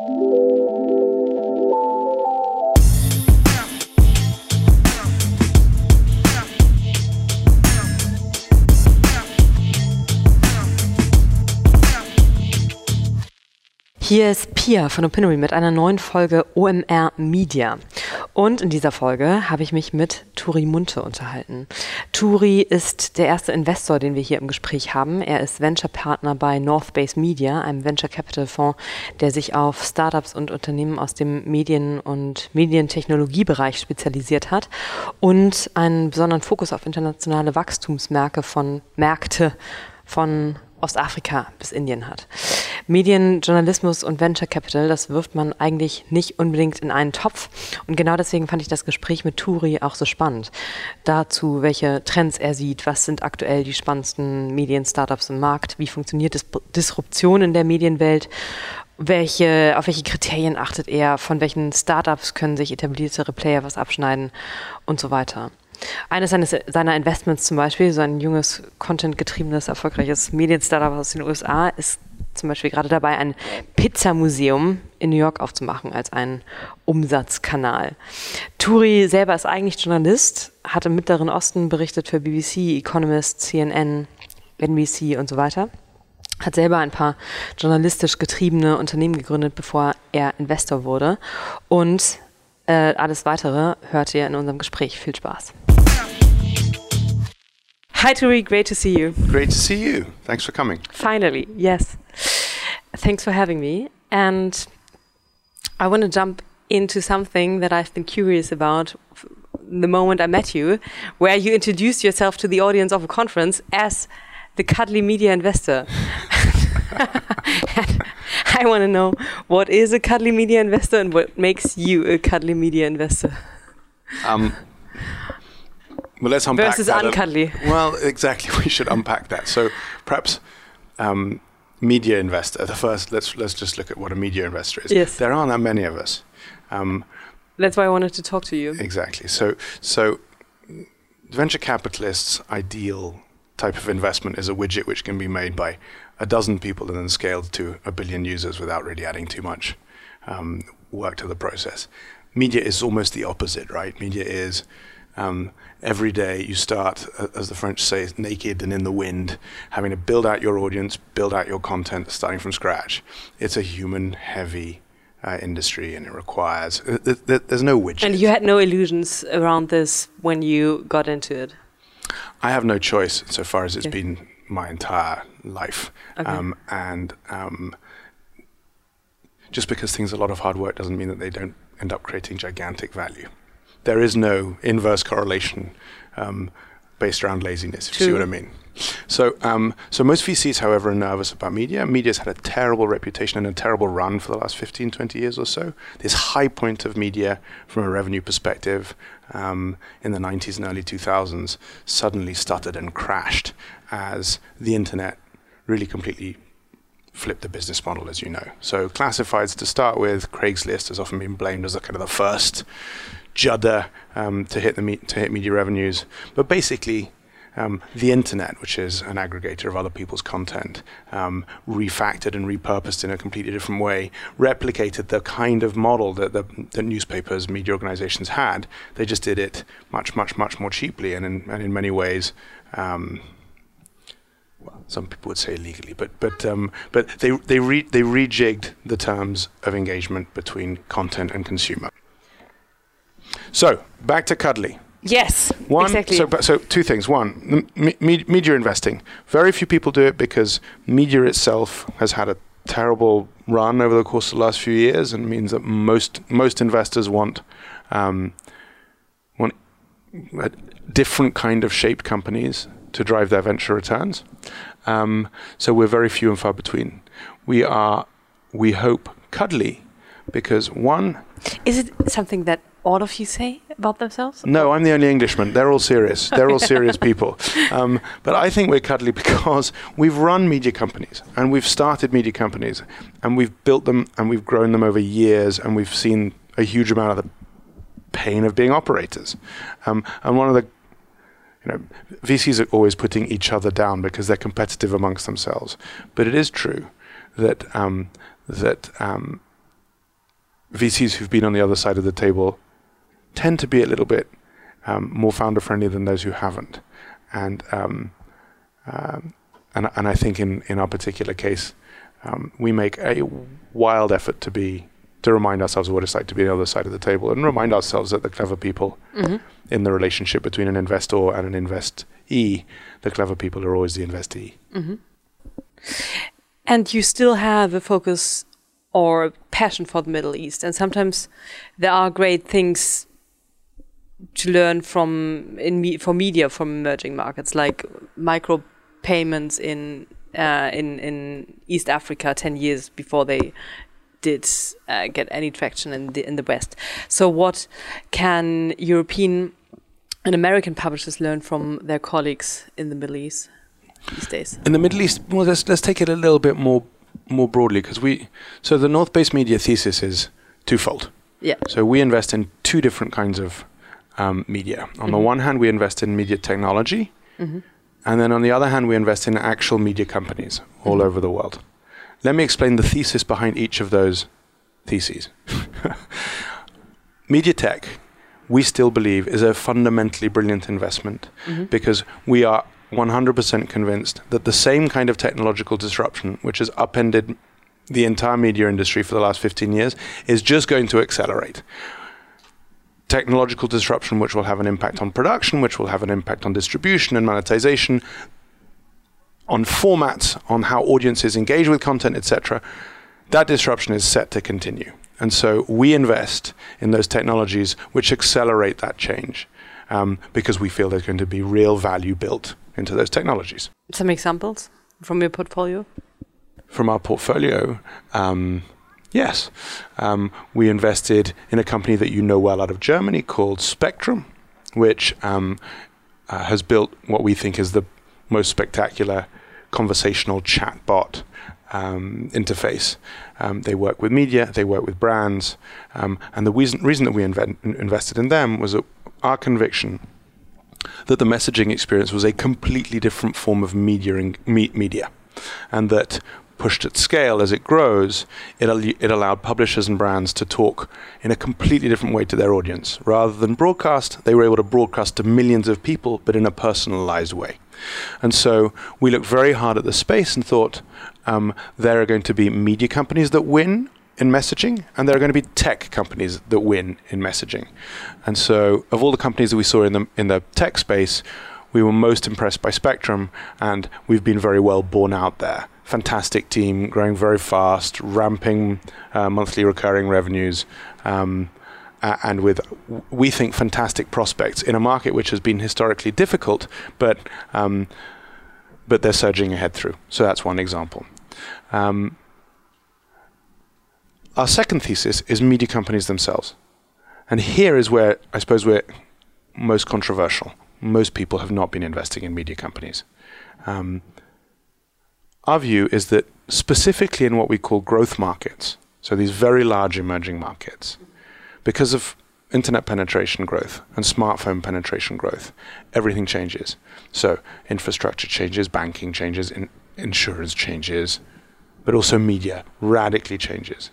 Hier ist Pia von Opinory mit einer neuen Folge OMR Media. Und in dieser Folge habe ich mich mit Turi Munte unterhalten. Turi ist der erste Investor, den wir hier im Gespräch haben. Er ist Venture Partner bei North Base Media, einem Venture Capital Fonds, der sich auf Startups und Unternehmen aus dem Medien- und Medientechnologiebereich spezialisiert hat und einen besonderen Fokus auf internationale Wachstumsmärkte von Märkte von Ostafrika bis Indien hat. Medien, Journalismus und Venture Capital, das wirft man eigentlich nicht unbedingt in einen Topf. Und genau deswegen fand ich das Gespräch mit Turi auch so spannend. Dazu, welche Trends er sieht, was sind aktuell die spannendsten Medien-Startups im Markt, wie funktioniert Dis Disruption in der Medienwelt welche, auf welche Kriterien achtet er, von welchen Startups können sich etabliertere Player was abschneiden und so weiter. Eines seines, seiner Investments zum Beispiel, so ein junges, content-getriebenes, erfolgreiches Medien-Startup aus den USA, ist zum Beispiel gerade dabei, ein Pizzamuseum in New York aufzumachen als einen Umsatzkanal. Turi selber ist eigentlich Journalist, hat im Mittleren Osten berichtet für BBC, Economist, CNN, NBC und so weiter. Hat selber ein paar journalistisch getriebene Unternehmen gegründet, bevor er Investor wurde. Und äh, alles weitere hört ihr in unserem Gespräch. Viel Spaß. Hi, Turi. Great to see you. Great to see you. Thanks for coming. Finally, yes. Thanks for having me. And I want to jump into something that I've been curious about the moment I met you, where you introduced yourself to the audience of a conference as the cuddly media investor. I want to know what is a cuddly media investor and what makes you a cuddly media investor. Um, well, let's unpack versus that. uncuddly. Well, exactly. We should unpack that. So perhaps um, media investor. The first, let's let's just look at what a media investor is. Yes. There aren't that many of us. Um, That's why I wanted to talk to you. Exactly. So so venture capitalists' ideal type of investment is a widget which can be made by a dozen people and then scaled to a billion users without really adding too much um, work to the process. Media is almost the opposite, right? Media is um, every day you start, as the French say, naked and in the wind, having to build out your audience, build out your content, starting from scratch. It's a human heavy uh, industry and it requires, uh, th- th- there's no widget. And you had no illusions around this when you got into it? I have no choice so far as it's yeah. been my entire life. Okay. Um, and um, just because things are a lot of hard work doesn't mean that they don't end up creating gigantic value there is no inverse correlation um, based around laziness. If you see what I mean. So, um, so most VCs, however, are nervous about media. Media's had a terrible reputation and a terrible run for the last 15, 20 years or so. This high point of media from a revenue perspective um, in the 90s and early 2000s suddenly stuttered and crashed as the internet really completely flipped the business model, as you know. So classifieds to start with, Craigslist has often been blamed as a kind of the first judder um, to hit the me- to hit media revenues. But basically, um, the internet, which is an aggregator of other people's content, um, refactored and repurposed in a completely different way, replicated the kind of model that the, newspapers, media organizations had. They just did it much, much, much more cheaply, and in, and in many ways. Um, well, some people would say illegally, but but um, but they they re- they rejigged the terms of engagement between content and consumer. So back to Cuddly. Yes, One, exactly. So, so two things. One, me, media investing. Very few people do it because media itself has had a terrible run over the course of the last few years, and means that most most investors want um, want a different kind of shaped companies to drive their venture returns. Um, so we're very few and far between. We are, we hope, cuddly because one. Is it something that all of you say about themselves? No, I'm the only Englishman. They're all serious. They're all serious people. Um, but I think we're cuddly because we've run media companies and we've started media companies and we've built them and we've grown them over years and we've seen a huge amount of the pain of being operators. Um, and one of the you know, VCs are always putting each other down because they're competitive amongst themselves. But it is true that um, that um, VCs who've been on the other side of the table tend to be a little bit um, more founder friendly than those who haven't, and um, um, and and I think in in our particular case, um, we make a wild effort to be to remind ourselves of what it's like to be on the other side of the table and remind ourselves that the clever people mm-hmm. in the relationship between an investor and an investee, the clever people are always the investee. Mm-hmm. And you still have a focus or passion for the Middle East. And sometimes there are great things to learn from in me, for media from emerging markets, like micro payments in uh, in in East Africa ten years before they did uh, get any traction in the in the West. So, what can European and American publishers learn from their colleagues in the Middle East these days? In the Middle East, well, let's let's take it a little bit more more broadly because we so the North Base Media thesis is twofold. Yeah. So we invest in two different kinds of um, media. On mm-hmm. the one hand, we invest in media technology, mm-hmm. and then on the other hand, we invest in actual media companies all mm-hmm. over the world. Let me explain the thesis behind each of those theses. media tech, we still believe, is a fundamentally brilliant investment mm-hmm. because we are 100% convinced that the same kind of technological disruption, which has upended the entire media industry for the last 15 years, is just going to accelerate. Technological disruption, which will have an impact on production, which will have an impact on distribution and monetization, on formats, on how audiences engage with content, etc. That disruption is set to continue. And so we invest in those technologies which accelerate that change um, because we feel there's going to be real value built into those technologies. Some examples from your portfolio? From our portfolio, um, yes. Um, we invested in a company that you know well out of Germany called Spectrm, which um, uh, has built what we think is the most spectacular conversational chatbot um, interface. Um, they work with media, they work with brands, um, and the reason, reason that we invested in them was our conviction that the messaging experience was a completely different form of media, and me- media, and that pushed at scale as it grows, it, al- it allowed publishers and brands to talk in a completely different way to their audience. Rather than broadcast, they were able to broadcast to millions of people, but in a personalized way. And so we looked very hard at the space and thought um, there are going to be media companies that win in messaging, and there are going to be tech companies that win in messaging. And so, of all the companies that we saw in the in the tech space, we were most impressed by Spectrm, and we've been very well borne out there. Fantastic team, growing very fast, ramping uh, monthly recurring revenues. Um, and with, we think, fantastic prospects in a market which has been historically difficult, but um, but they're surging ahead through. So that's one example. Um, our second thesis is media companies themselves, and here is where I suppose we're most controversial. Most people have not been investing in media companies. Um, our view is that specifically in what we call growth markets, so these very large emerging markets, because of internet penetration growth and smartphone penetration growth, everything changes. So infrastructure changes, banking changes, in, insurance changes, but also media radically changes.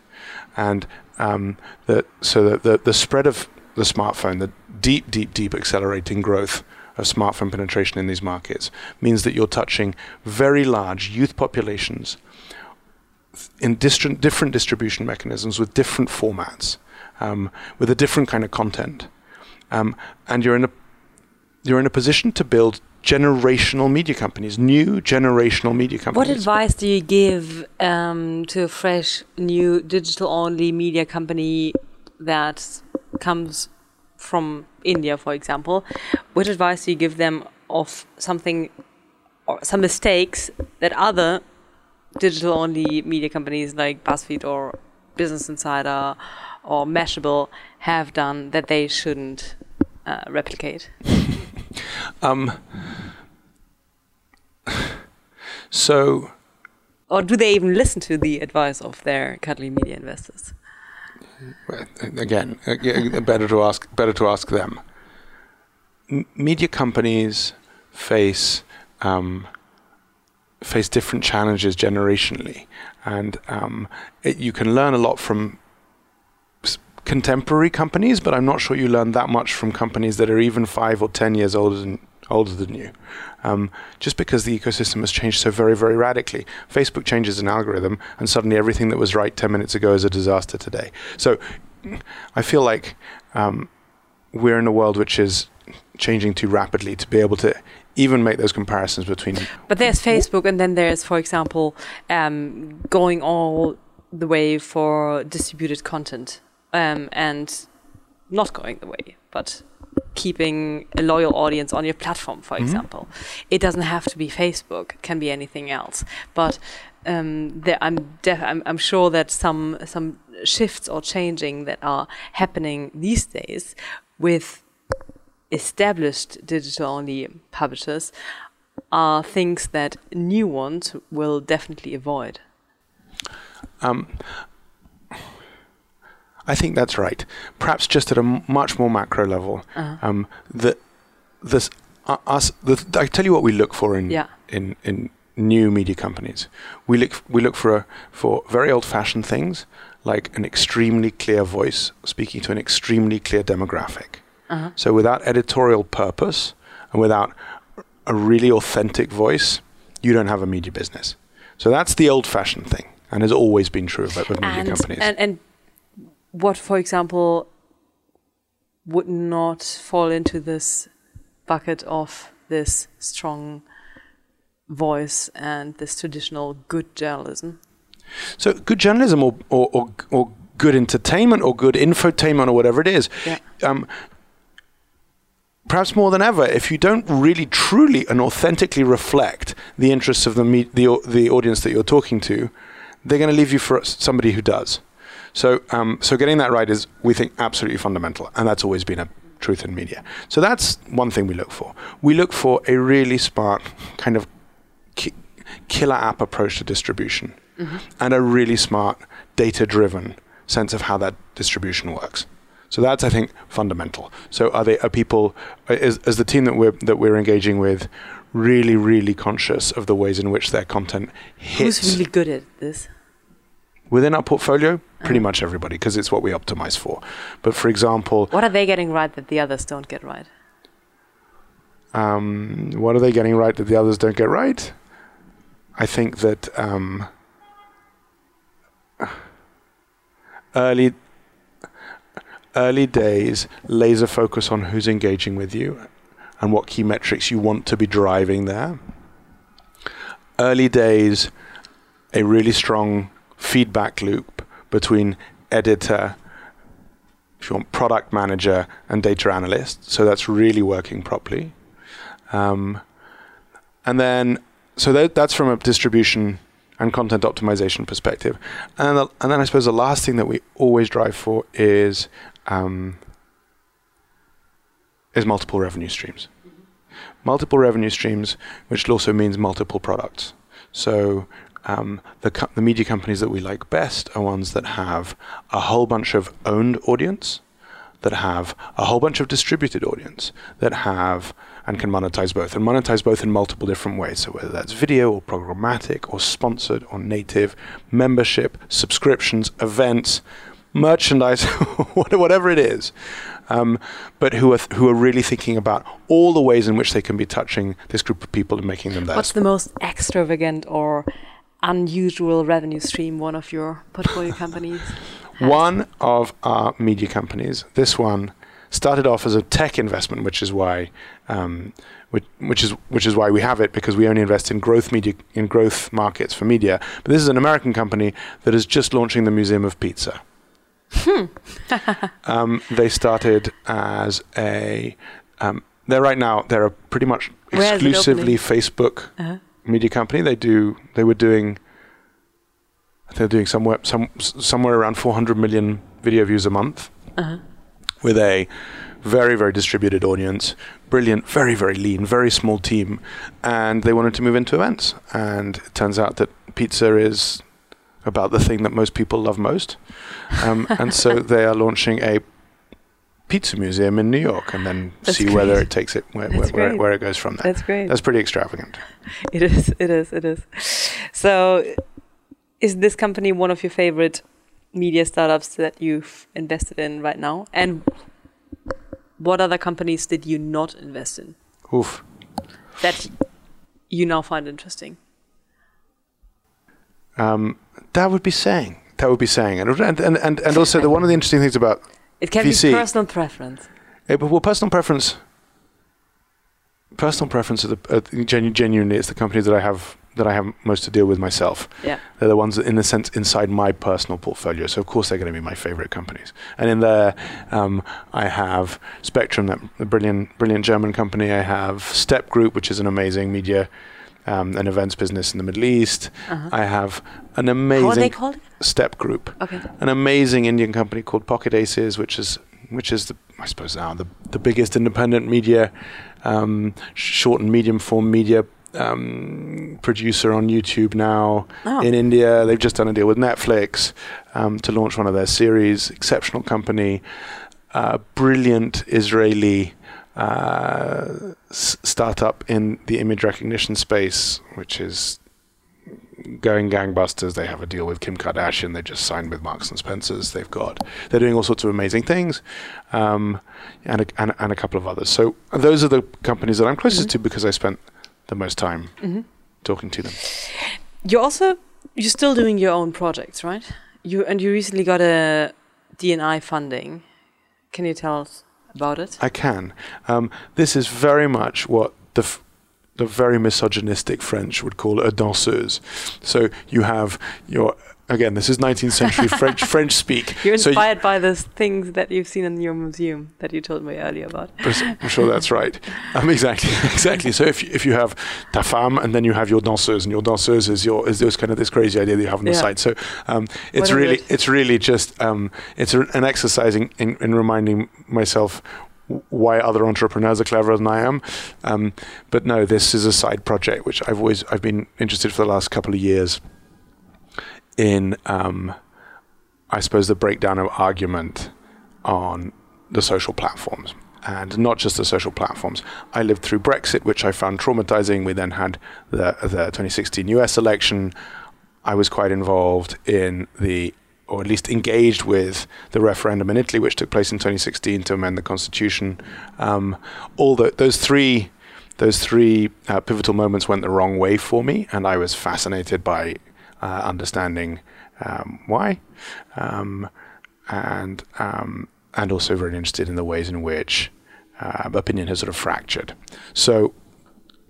And um, the, so the, the, the spread of the smartphone, the deep, deep, deep accelerating growth of smartphone penetration in these markets means that you're touching very large youth populations in different, different distribution mechanisms with different formats um, with a different kind of content, um, and you're in a you're in a position to build generational media companies, new generational media companies. What advice do you give um, to a fresh, new digital-only media company that comes from India, for example? What advice do you give them of something or some mistakes that other digital-only media companies like BuzzFeed or Business Insider or Mashable have done that they shouldn't uh, replicate? um, so. Or do they even listen to the advice of their cuddly media investors? Again, better to ask. Better to ask them. Media companies face um, face different challenges generationally, and um, it, you can learn a lot from contemporary companies, but I'm not sure you learn that much from companies that are even five or ten years older than older than you. Um, just because the ecosystem has changed so very, very radically. Facebook changes an algorithm, and suddenly everything that was right 10 minutes ago is a disaster today. So I feel like um, we're in a world which is changing too rapidly to be able to even make those comparisons between. But there's Facebook, and then there's, for example, um, going all the way for distributed content um, and not going the way, but keeping a loyal audience on your platform, for mm-hmm. example. It doesn't have to be Facebook; it can be anything else. But um, there, I'm, def- I'm, I'm sure that some some shifts or changing that are happening these days with established digital-only publishers are things that new ones will definitely avoid. Um, I think that's right. Perhaps just at a m- much more macro level. Uh-huh. Um, the, this, uh, us, the, I tell you what we look for in, yeah. in, in new media companies. We look, we look for, a, for very old fashioned things like an extremely clear voice speaking to an extremely clear demographic. Uh-huh. So without editorial purpose and without a really authentic voice, you don't have a media business. So that's the old fashioned thing and has always been true of, of media and, companies. And, and what, for example, would not fall into this bucket of this strong voice and this traditional good journalism? So, good journalism or, or, or, or good entertainment or good infotainment or whatever it is, yeah. um, perhaps more than ever, if you don't really, truly, and authentically reflect the interests of the, me- the, the audience that you're talking to, they're going to leave you for somebody who does. So, um, so getting that right is, we think, absolutely fundamental, and that's always been a truth in media. So that's one thing we look for. We look for a really smart kind of ki- killer app approach to distribution, mm-hmm. and a really smart data-driven sense of how that distribution works. So that's, I think, fundamental. So are they are people is, is the team that we're that we're engaging with really, really conscious of the ways in which their content hits. Who's really good at this? Within our portfolio, pretty uh-huh. much everybody, because it's what we optimize for. But for example, what are they getting right that the others don't get right? Um, what are they getting right that the others don't get right? I think that um, early early days laser focus on who's engaging with you and what key metrics you want to be driving there. Early days, a really strong feedback loop between editor, if you want, product manager, and data analyst. So that's really working properly. Um, and then, so that, that's from a distribution and content optimization perspective. And, the, and then I suppose the last thing that we always drive for is um, is multiple revenue streams. Multiple revenue streams, which also means multiple products. So um, the, co- the media companies that we like best are ones that have a whole bunch of owned audience, that have a whole bunch of distributed audience, that have and can monetize both, and monetize both in multiple different ways. So whether that's video or programmatic or sponsored or native, membership, subscriptions, events, merchandise, whatever it is, um, but who are th- who are really thinking about all the ways in which they can be touching this group of people and making them theirs. What's the most extravagant or unusual revenue stream one of your portfolio companies? One of our media companies, this one started off as a tech investment, which is why, um, which, which, is which is why we have it because we only invest in growth media in growth markets for media. But this is an American company that is just launching the Museum of Pizza. Hmm. um, they started as a. Um, they're right now. They're a pretty much exclusively Facebook uh-huh. Media company. They do. They were doing. They're doing somewhere some somewhere around 400 million video views a month, uh-huh. with a very very distributed audience, brilliant, very very lean, very small team, and they wanted to move into events. And it turns out that pizza is about the thing that most people love most. Um, and so they are launching a pizza museum in New York and then That's see great. whether it takes it where, where, where, where, it goes from there. That's great. That's pretty extravagant. It is. It is. It is. So, is this company one of your favorite media startups that you've invested in right now? And what other companies did you not invest in Oof. that you now find interesting? Um, that would be saying. That would be saying. And and and, and, and also the one of the interesting things about It can VC. be personal preference. eh, but well, personal preference. Personal preference are the uh, genu- genuinely it's the companies that I have that I have most to deal with myself. Yeah. They're the ones that, in a sense, inside my personal portfolio. So of course they're going to be my favorite companies. And in there, um, I have Spectrm, that brilliant, brilliant German company. I have Step Group, which is an amazing media um, and events business in the Middle East. Uh-huh. I have an How are they amazing called? Step Group, Okay. an amazing Indian company called Pocket Aces, which is which is the I suppose now the the biggest independent media, um, short and medium form media um, producer on YouTube now Oh. in India. They've just done a deal with Netflix um, to launch one of their series. Exceptional company, uh, brilliant Israeli uh, s- startup in the image recognition space, which is going gangbusters. They have a deal with Kim Kardashian. They just signed with Marks and Spencers. They've got they're doing all sorts of amazing things, um, and, a, and and a couple of others. So those are the companies that I'm closest to because I spent the most time hmm talking to them. You're also you're still doing your own projects, right? You and you recently got a DNI funding. Can you tell us about it? I can. Um, this is very much what the f- the very misogynistic French would call a danseuse. So you have your again. This is 19th century French French speak. You're So you- inspired by the things that you've seen in your museum that you told me earlier about. I'm sure that's right. Um, exactly, exactly. So if you, if you have ta femme and then you have your danseuse, and your danseuse is your is this kind of this crazy idea that you have on the Yeah. side. So um, it's is really it? it's really just um, it's a, an exercise in, in, in reminding myself why other entrepreneurs are cleverer than I am. Um, but no, this is a side project which I've always I've been interested for the last couple of years in. Um, I suppose the breakdown of argument on the social platforms and not just the social platforms. I lived through Brexit, which I found traumatizing. We then had the, the 2016 US election. I was quite involved in the, or at least engaged with the referendum in Italy, which took place in 2016 to amend the constitution. Um, all the, those three, those three uh, pivotal moments went the wrong way for me, and I was fascinated by uh, understanding um, why, um, and um, and also very interested in the ways in which uh, opinion has sort of fractured. So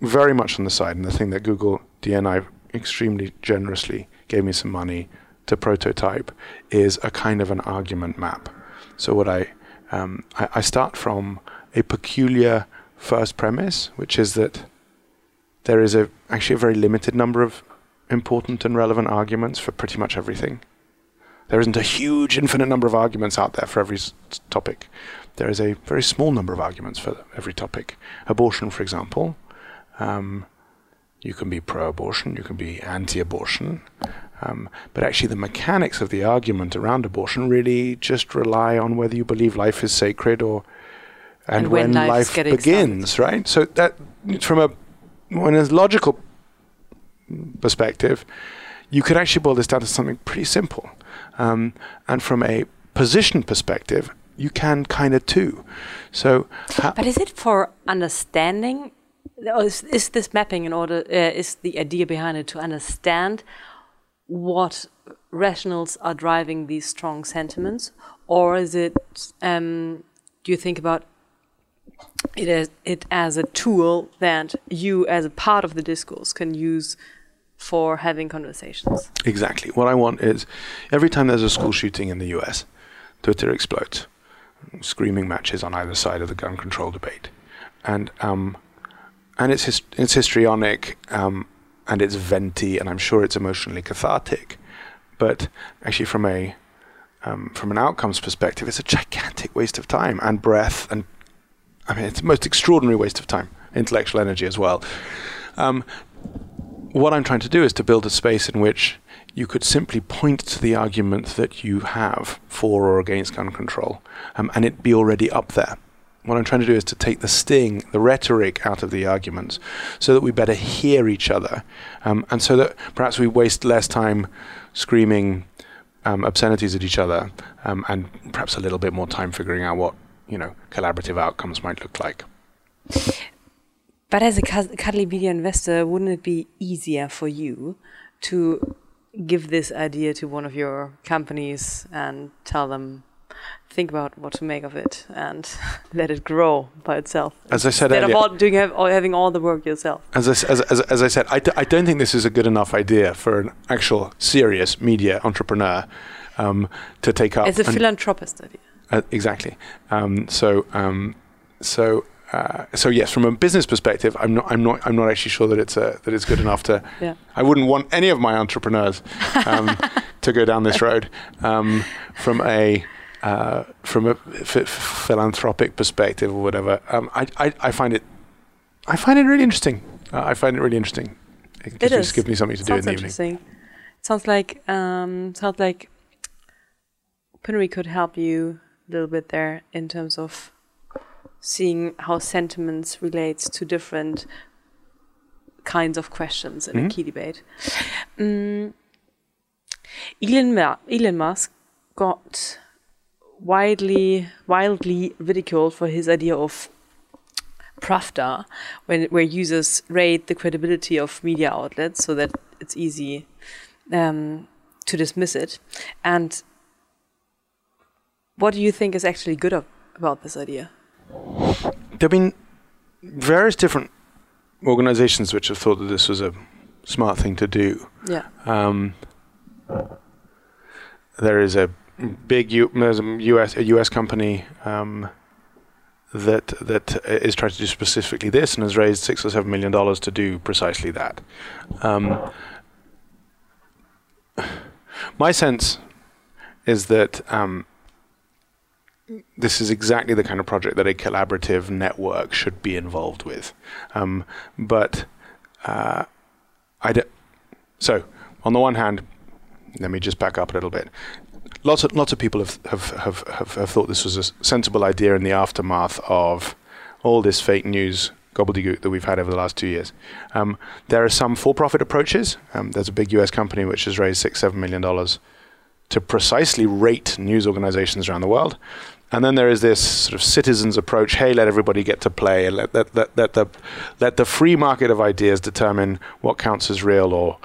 very much on the side, and the thing that Google DNI extremely generously gave me some money to prototype is a kind of an argument map. So what I um, I, I start from a peculiar first premise, which is that there is a actually a very limited number of important and relevant arguments for pretty much everything. There isn't a huge, infinite number of arguments out there for every topic. There is a very small number of arguments for every topic. Abortion, for example, um, you can be pro-abortion, you can be anti-abortion, um, but actually the mechanics of the argument around abortion really just rely on whether you believe life is sacred or and, And when when, life begins, right? So that from a when a logical perspective, you could actually boil this down to something pretty simple. Um, and from a position perspective, you can kind of too. So, ha- But is it for understanding? Or is, is this mapping in order? Uh, is the idea behind it to understand what rationals are driving these strong sentiments, or is it? Um, do you think about it as it as a tool that you, as a part of the discourse, can use for having conversations? exactly. What I want is every time there's a school shooting in the US, Twitter explodes, screaming matches on either side of the gun control debate, and um, and it's it's histrionic, um, and it's venti, and I'm sure it's emotionally cathartic, but actually from a um, from an outcomes perspective, it's a gigantic waste of time and breath, and I mean it's the most extraordinary waste of time, intellectual energy as well. Um, what I'm trying to do is to build a space in which you could simply point to the argument that you have for or against gun control, um, and it be already up there. What I'm trying to do is to take the sting, the rhetoric out of the arguments, so that we better hear each other, um, and so that perhaps we waste less time screaming um, obscenities at each other, um, and perhaps a little bit more time figuring out what you know collaborative outcomes might look like. But as a cuddly media investor, wouldn't it be easier for you to give this idea to one of your companies and tell them think about what to make of it and let it grow by itself. As I said instead earlier, of doing having all the work yourself. As I, as, as, as I said, I d- I don't think this is a good enough idea for an actual serious media entrepreneur um, to take up. It's a philanthropist idea. Uh, exactly. Um, so um, so uh, so yes, from a business perspective, I'm not, I'm not, I'm not actually sure that it's a, that it's good enough to. Yeah. I wouldn't want any of my entrepreneurs um, to go down this road. Um, from a uh, from a f- philanthropic perspective or whatever, um, I, I, I find it I find it really interesting. Uh, I find it really interesting. It, it just gives me something to sounds do in the evening. It sounds like um, sounds like Pinnery could help you a little bit there in terms of seeing how sentiments relates to different kinds of questions in mm-hmm. a key debate. Um, Elon, Ma- Elon Musk got widely wildly ridiculed for his idea of Pravda, when where users rate the credibility of media outlets so that it's easy um, to dismiss it. And what do you think is actually good of, about this idea? There have been various different organizations which have thought that this was a smart thing to do. Yeah. Um, there is a big U- there's a US a US company um, that that is trying to do specifically this and has raised six or seven million dollars to do precisely that. Um, my sense is that um, this is exactly the kind of project that a collaborative network should be involved with. Um, but uh, I d- so on the one hand, let me just back up a little bit. Lots of lots of people have have, have, have, have thought this was a sensible idea in the aftermath of all this fake news gobbledygook that we've had over the last two years. Um, there are some for-profit approaches. Um, there's a big U.S. company which has raised six, seven million dollars to precisely rate news organizations around the world. And then there is this sort of citizens approach. Hey, let everybody get to play. Let, let, let, let, the, let the free market of ideas determine what counts as real or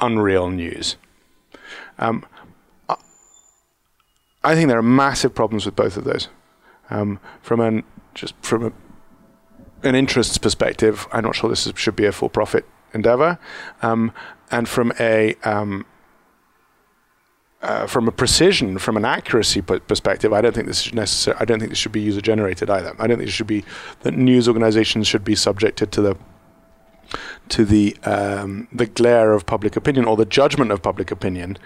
unreal news. Um, I think there are massive problems with both of those. Um, from an just from a, an interests perspective, I'm not sure this is, should be a for-profit endeavor, um, and from a um, uh, from a precision, from an accuracy p- perspective, I don't think this is necessary. I don't think this should be user generated either. I don't think it should be that news organizations should be subjected to the to the um, the glare of public opinion or the judgment of public opinion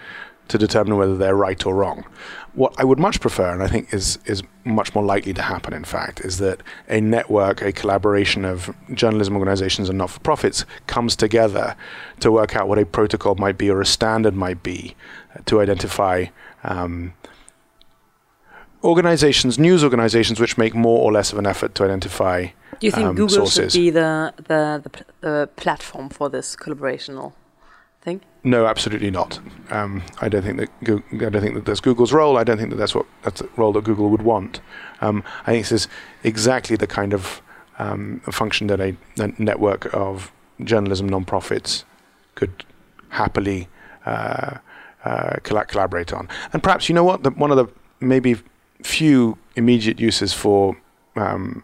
to determine whether they're right or wrong. What I would much prefer, and I think is is much more likely to happen, in fact, is that a network, a collaboration of journalism organizations and not-for-profits comes together to work out what a protocol might be or a standard might be to identify um, organizations, news organizations, which make more or less of an effort to identify. Do you think um, Google sources. should be the, the the, pl- the platform for this collaborational? No, absolutely not. Um, I don't think that Go- I don't think that that's Google's role. I don't think that that's what that's the role that Google would want. Um, I think this is exactly the kind of um, function that a, a, network of journalism nonprofits could happily uh, uh, collaborate on. And perhaps you know what? The, one of the maybe few immediate uses for um,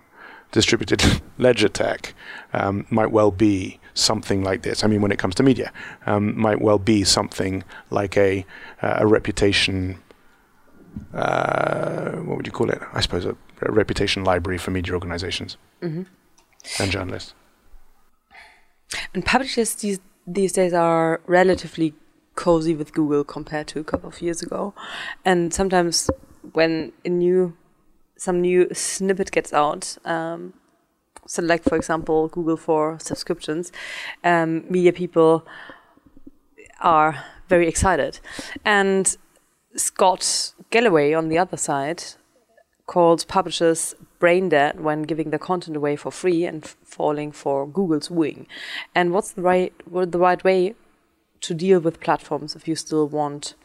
distributed ledger tech um, might well be something like this. I mean, when it comes to media, um, might well be something like a uh, a reputation. Uh, what would you call it? I suppose a, a reputation library for media organizations mm-hmm. and journalists. And publishers these these days are relatively cozy with Google compared to a couple of years ago, and sometimes when a new some new snippet gets out, um, like for example Google for subscriptions, um, media people are very excited, and Scott Galloway on the other side called publishers brain dead when giving their content away for free and falling for Google's wooing And what's the right what the right way to deal with platforms if you still want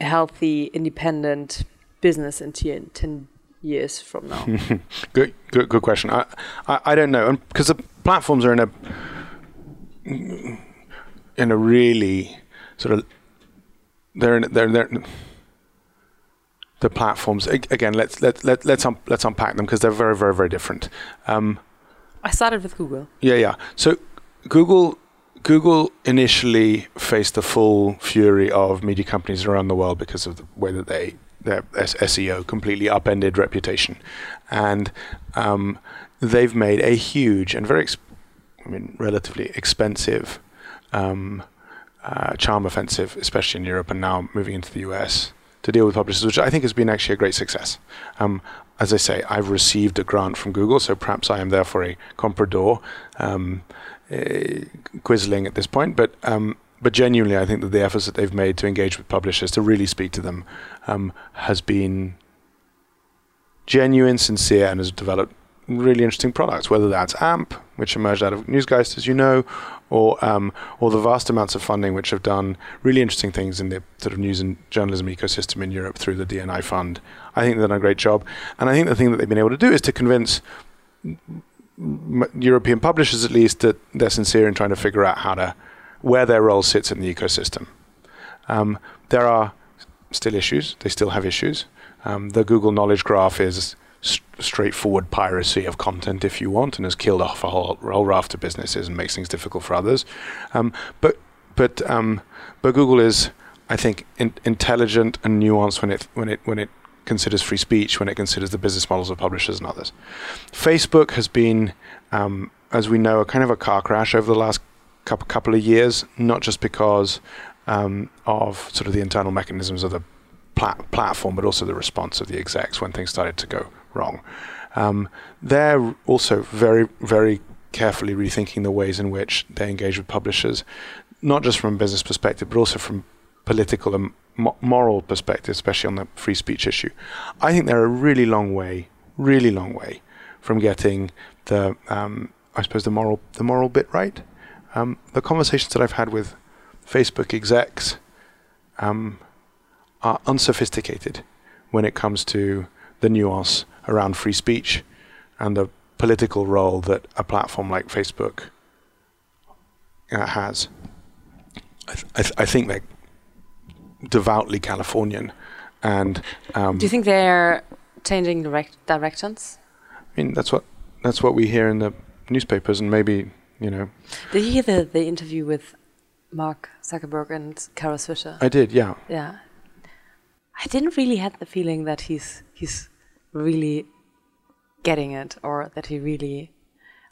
a healthy, independent business in 10, 10 years from now? good, good, good question. I, I, I don't know, because the platforms are in a in a really sort of they're in, they're they're the platforms again. Let's let let let's un, let's unpack them because they're very very very different. Um, I started with Google. Yeah, yeah. So Google Google initially faced the full fury of media companies around the world because of the way that they their SEO completely upended reputation, and um, they've made a huge and very, I mean, relatively expensive um, uh, charm offensive, especially in Europe, and now moving into the US to deal with publishers, which I think has been actually a great success. Um, as I say, I've received a grant from Google, so perhaps I am therefore a comprador, um, uh, at this point. But um, but genuinely, I think that the efforts that they've made to engage with publishers, to really speak to them, um, has been genuine, sincere, and has developed really interesting products. Whether that's AMP, which emerged out of Newsgeist, as you know, or um, or the vast amounts of funding which have done really interesting things in the sort of news and journalism ecosystem in Europe through the DNI fund. I think they've done a great job, and I think the thing that they've been able to do is to convince European publishers, at least, that they're sincere in trying to figure out how to where their role sits in the ecosystem. Um, there are still issues; they still have issues. Um, the Google Knowledge Graph is straightforward piracy of content if you want, and has killed off a whole, whole raft of businesses and makes things difficult for others. Um, but but um, but Google is, I think, in, intelligent and nuanced when it when it when it considers free speech, when it considers the business models of publishers and others. Facebook has been, um, as we know, a kind of a car crash over the last couple couple of years, not just because um, of sort of the internal mechanisms of the plat- platform, but also the response of the execs when things started to go wrong. Um, they're also very, very carefully rethinking the ways in which they engage with publishers, not just from a business perspective, but also from political and mo- moral perspective, especially on the free speech issue. I think they're a really long way, really long way from getting the, um, I suppose, the moral, the moral bit right. Um, the conversations that I've had with Facebook execs um, are unsophisticated when it comes to the nuance around free speech and the political role that a platform like Facebook uh, has. I, th- I, th- I, think they're devoutly Californian, and um, do you think they're changing direct directions? I mean, that's what that's what we hear in the newspapers, and maybe you know. Did you hear the, the interview with Mark Zuckerberg and Kara Swisher? I did, yeah. Yeah, I didn't really have the feeling that he's he's really getting it or that he really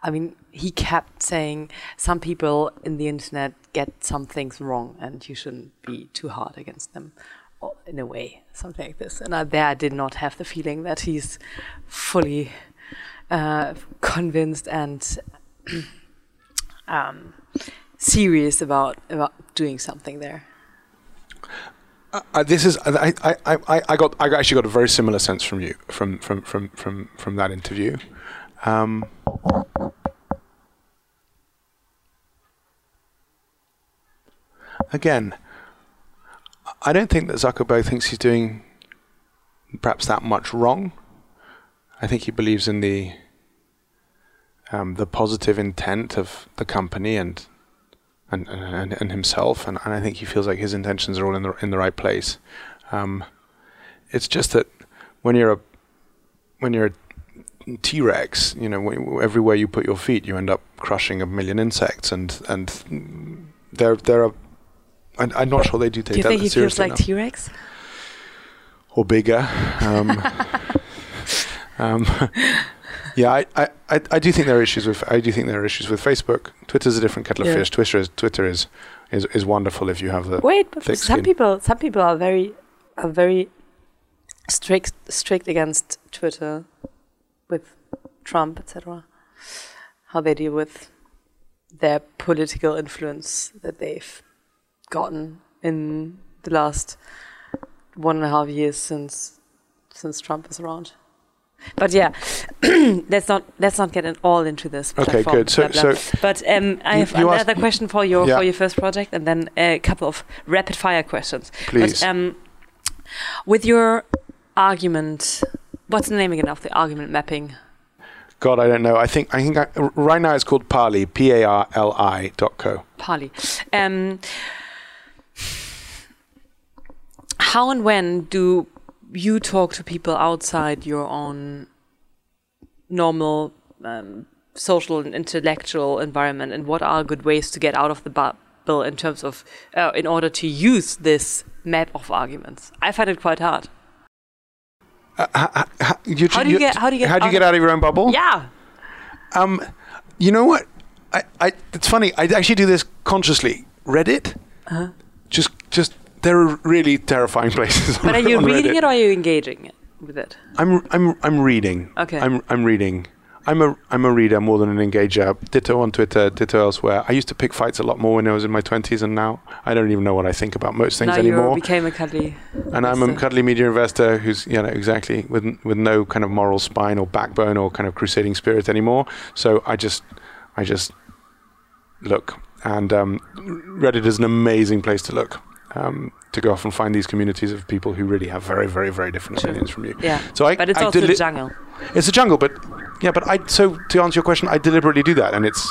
I mean, he kept saying some people in the internet get some things wrong and you shouldn't be too hard against them, or in a way, something like this. And I, there I did not have the feeling that he's fully uh, convinced and um, serious about, about doing something there. Uh, this is I, I, I, I got I actually got a very similar sense from you from from from from from that interview. Um, again, I don't think that Zuckerberg thinks he's doing perhaps that much wrong. I think he believes in the um, the positive intent of the company and and and, and himself, and, and I think he feels like his intentions are all in the in the right place. Um, it's just that when you're a when you're a T-Rex, you know, everywhere you put your feet, you end up crushing a million insects, and and there there are. I'm, I'm not sure they do take that seriously. do you that think he feels like T-Rex? Or bigger. Um, um, yeah, I, I, I do think there are issues with I do think there are issues with Facebook. Twitter's a different kettle of fish. Twitter is Twitter is, is is wonderful if you have the wait. But some skin. people some people are very are very strict strict against Twitter with Trump, etc. How they deal with their political influence that they've gotten in the last one and a half years since since Trump is around. But yeah, let's not let's not get all into this. Okay, good. So- blah, blah. so but um, I have another question for your Yeah. for your first project, and then a couple of rapid fire questions. Please. But, um, with your argument, what's the name again of the argument mapping? God, I don't know. I think I think I, right now it's called Parli, P A R L I dot co. Pali. Um, how and when do you talk to people outside your own normal um, social and intellectual environment, and what are good ways to get out of the bubble in terms of uh, in order to use this map of arguments? I find it quite hard. How, you, How do you get- how do you get how do you out get of- out of your own bubble? Yeah. Um, you know what? I, I, it's funny. I actually do this consciously. Reddit. Uh-huh. Just, just there are really terrifying places. But are you reading Reddit. it or are you engaging with it? I'm, I'm, I'm reading. Okay. I'm, I'm reading. I'm a, I'm a reader more than an engager. Ditto on Twitter. Ditto elsewhere. I used to pick fights a lot more when I was in my twenties, and now I don't even know what I think about most things now you anymore. became a cuddly. And I'm a cuddly media investor who's, you know, exactly with with no kind of moral spine or backbone or kind of crusading spirit anymore. So I just, I just look, and um, Reddit is an amazing place to look. Um, to go off and find these communities of people who really have very, very, very different opinions from you. Yeah. So I, But it's I also deli- the jungle. It's a jungle, but yeah, but I. So to answer your question, I deliberately do that, and it's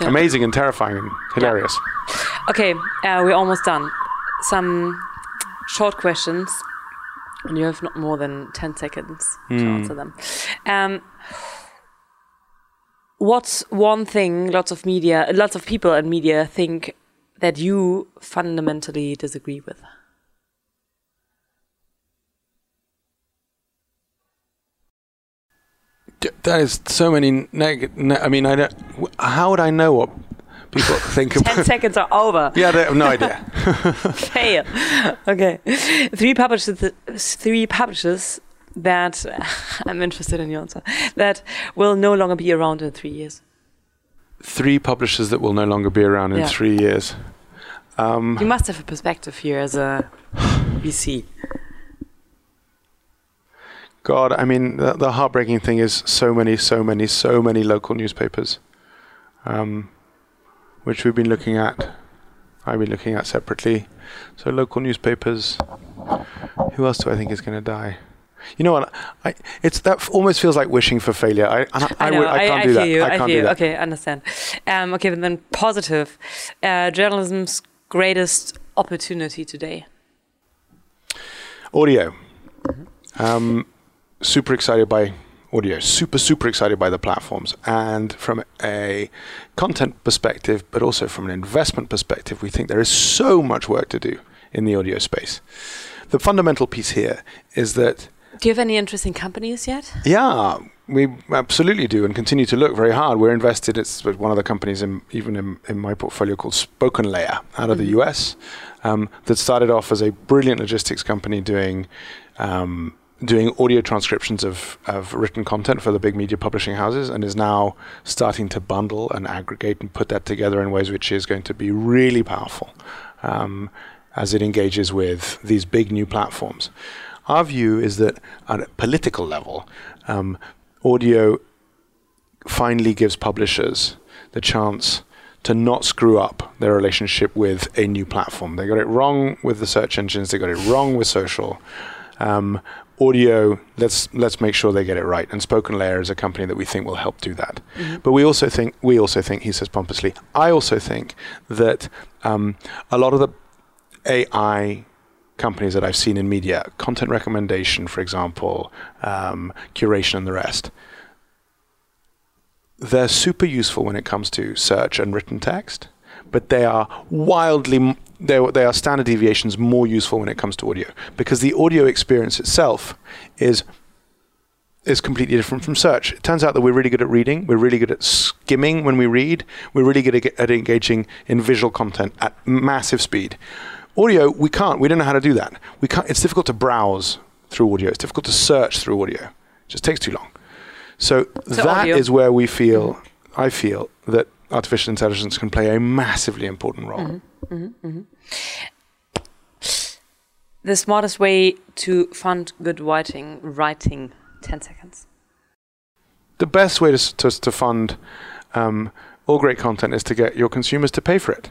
Yeah. amazing and terrifying and hilarious. Okay, uh, we're almost done. Some short questions, and you have not more than 10 seconds to Hmm. answer them. Um, what's one thing lots of media, lots of people in media think that you fundamentally disagree with? That is so many negative. Ne- I mean, I don't. How would I know what people think 10 about? seconds are over. Yeah, they have no idea. Fail. Okay. Three publishers, three publishers that I'm interested in your answer that will no longer be around in three years. Three publishers that will no longer be around in Yeah. three years. Um, You must have a perspective here as a VC. God, I mean, the, the heartbreaking thing is so many, so many, so many local newspapers, um, which we've been looking at. I've been looking at separately. So local newspapers. Who else do I think is going to die? You know what? I, it's that almost feels like wishing for failure. I, and I, I, know. would- I can't I, do feel that. You, I can't feel do you. that. Okay, understand. Um, okay, but then positive. Uh, journalism's greatest opportunity today. Audio. Um, super excited by audio. Super, super excited by the platforms. And from a content perspective, but also from an investment perspective, we think there is so much work to do in the audio space. The fundamental piece here is that, Do you have any interesting companies yet? yeah, we absolutely do and continue to look very hard. We're invested, it's one of the companies in, even in, in my portfolio called Spoken Layer out of the US um, that started off as a brilliant logistics company doing um, doing audio transcriptions of, of written content for the big media publishing houses and is now starting to bundle and aggregate and put that together in ways which is going to be really powerful um, as it engages with these big new platforms. Our view is that at a political level, um, audio finally gives publishers the chance to not screw up their relationship with a new platform. They got it wrong with the search engines. They got it wrong with social. Um, audio, let's let's make sure they get it right. And Spoken Layer is a company that we think will help do that. But we also think we also think he says pompously. I also think that um, a lot of the AI companies that I've seen in media, content recommendation, for example, um, curation, and the rest, they're super useful when it comes to search and written text, but they are wildly they, they are standard deviations more useful when it comes to audio because the audio experience itself is is completely different from search. It turns out that we're really good at reading, we're really good at skimming when we read, we're really good at, at engaging in visual content at massive speed. Audio, we can't. We don't know how to do that. We can't. It's difficult to browse through audio. It's difficult to search through audio. It just takes too long. So, So that is audio. where we feel, I feel that artificial intelligence can play a massively important role. The smartest way to fund good writing, writing, 10 seconds. The best way to, to, to fund um, all great content is to get your consumers to pay for it.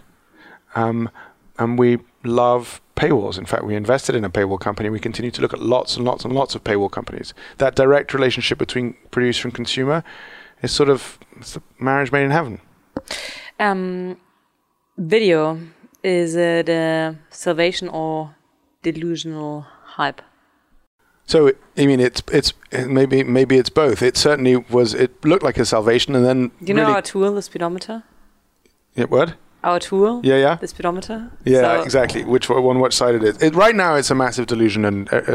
Um, and we love paywalls. In fact, we invested in a paywall company. We continue to look at lots and lots and lots of paywall companies. That direct relationship between producer and consumer is sort of it's a marriage made in heaven. Um, video, is it a salvation or delusional hype? So I mean, it's it's maybe maybe it's both. It certainly was. It looked like a salvation, and then You know really, our tool, the speedometer? It what? Our tool, Yeah, yeah. the speedometer? Yeah, So- exactly. Which one, on which side it is? It, right now, it's a massive delusion, and, uh, uh,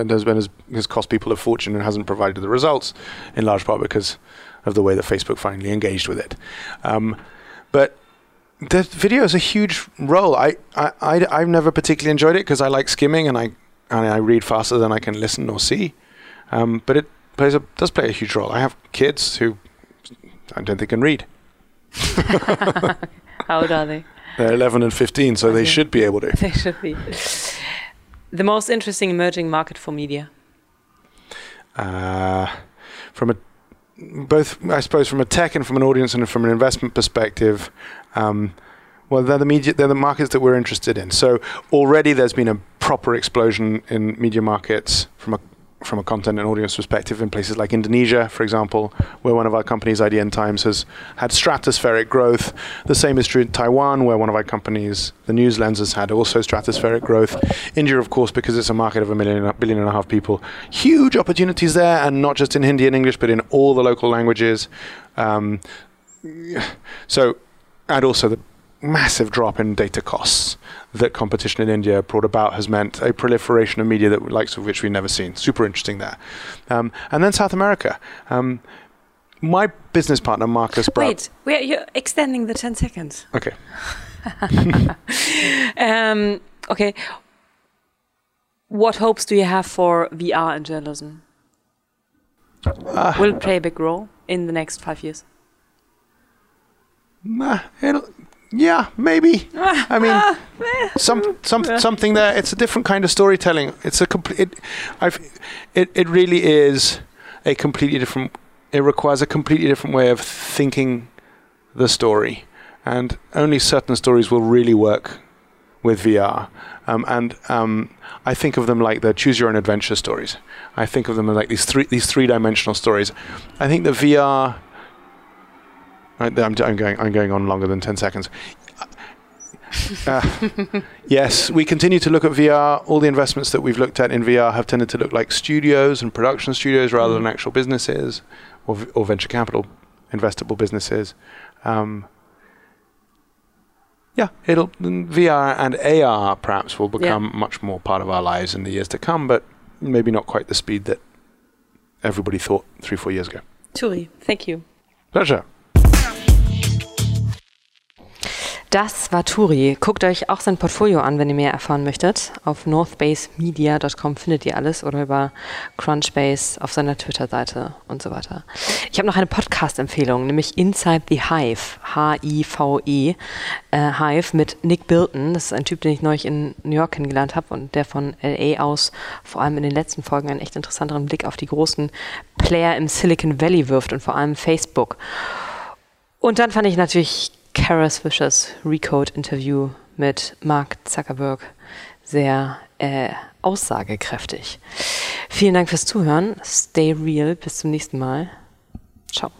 and has been has, has cost people a fortune and hasn't provided the results, in large part because of the way that Facebook finally engaged with it. Um, but the video is a huge role. I, I, I I've never particularly enjoyed it because I like skimming and I and I read faster than I can listen or see. Um, but it plays a does play a huge role. I have kids who I don't think can read. How old are they? They're 11 and 15, so they should be able to. They should be. The most interesting emerging market for media. uh, from a both I suppose from a tech and from an audience and from an investment perspective. Um, well, they're the media, they're the markets that we're interested in. So already there's been a proper explosion in media markets from a from a content and audience perspective in places like Indonesia, for example, where one of our companies, IDN Times, has had stratospheric growth. The same is true in Taiwan, where one of our companies, the News Lens, has had also stratospheric growth. India, of course, because it's a market of a million, billion and a half people, huge opportunities there, and not just in Hindi and English, but in all the local languages. Um, so, and also the massive drop in data costs that competition in India brought about has meant a proliferation of media that likes of which we've never seen. Super interesting there. Um, and then South America. Um, my business partner Marcus Brauchli. Wait, we're, you're extending the 10 seconds. Okay. Um, okay. What hopes do you have for VR in journalism? Uh, Will it play a big role in the next five years? Nah, it'll, yeah, maybe. I mean, some, some, something there. It's a different kind of storytelling. It's a complete. It, I've, it, it really is a completely different. It requires a completely different way of thinking the story, and only certain stories will really work with VR. Um, and um, I think of them like the choose your own adventure stories. I think of them like these three these three dimensional stories. I think the VR I'm, I'm going. I'm going on longer than ten seconds. Uh, yes, we continue to look at VR. All the investments that we've looked at in VR have tended to look like studios and production studios rather than actual businesses or, or venture capital investable businesses. Um, yeah, it'll VR and AR perhaps will become much more part of our lives in the years to come, but maybe not quite the speed that everybody thought three, four years ago. Turi, thank you. Pleasure. Das war Turi. Guckt euch auch sein Portfolio an, wenn ihr mehr erfahren möchtet. Auf northbasemedia.com findet ihr alles oder über Crunchbase auf seiner Twitter-Seite und so weiter. Ich habe noch eine Podcast-Empfehlung, nämlich Inside the Hive, H-I-V-E, äh, Hive mit Nick Bilton. Das ist ein Typ, den ich neulich in New York kennengelernt habe und der von LA aus vor allem in den letzten Folgen einen echt interessanteren Blick auf die großen Player im Silicon Valley wirft und vor allem Facebook. Und dann fand ich natürlich Kara Swishers Recode-Interview mit Mark Zuckerberg sehr äh, aussagekräftig. Vielen Dank fürs Zuhören. Stay real. Bis zum nächsten Mal. Ciao.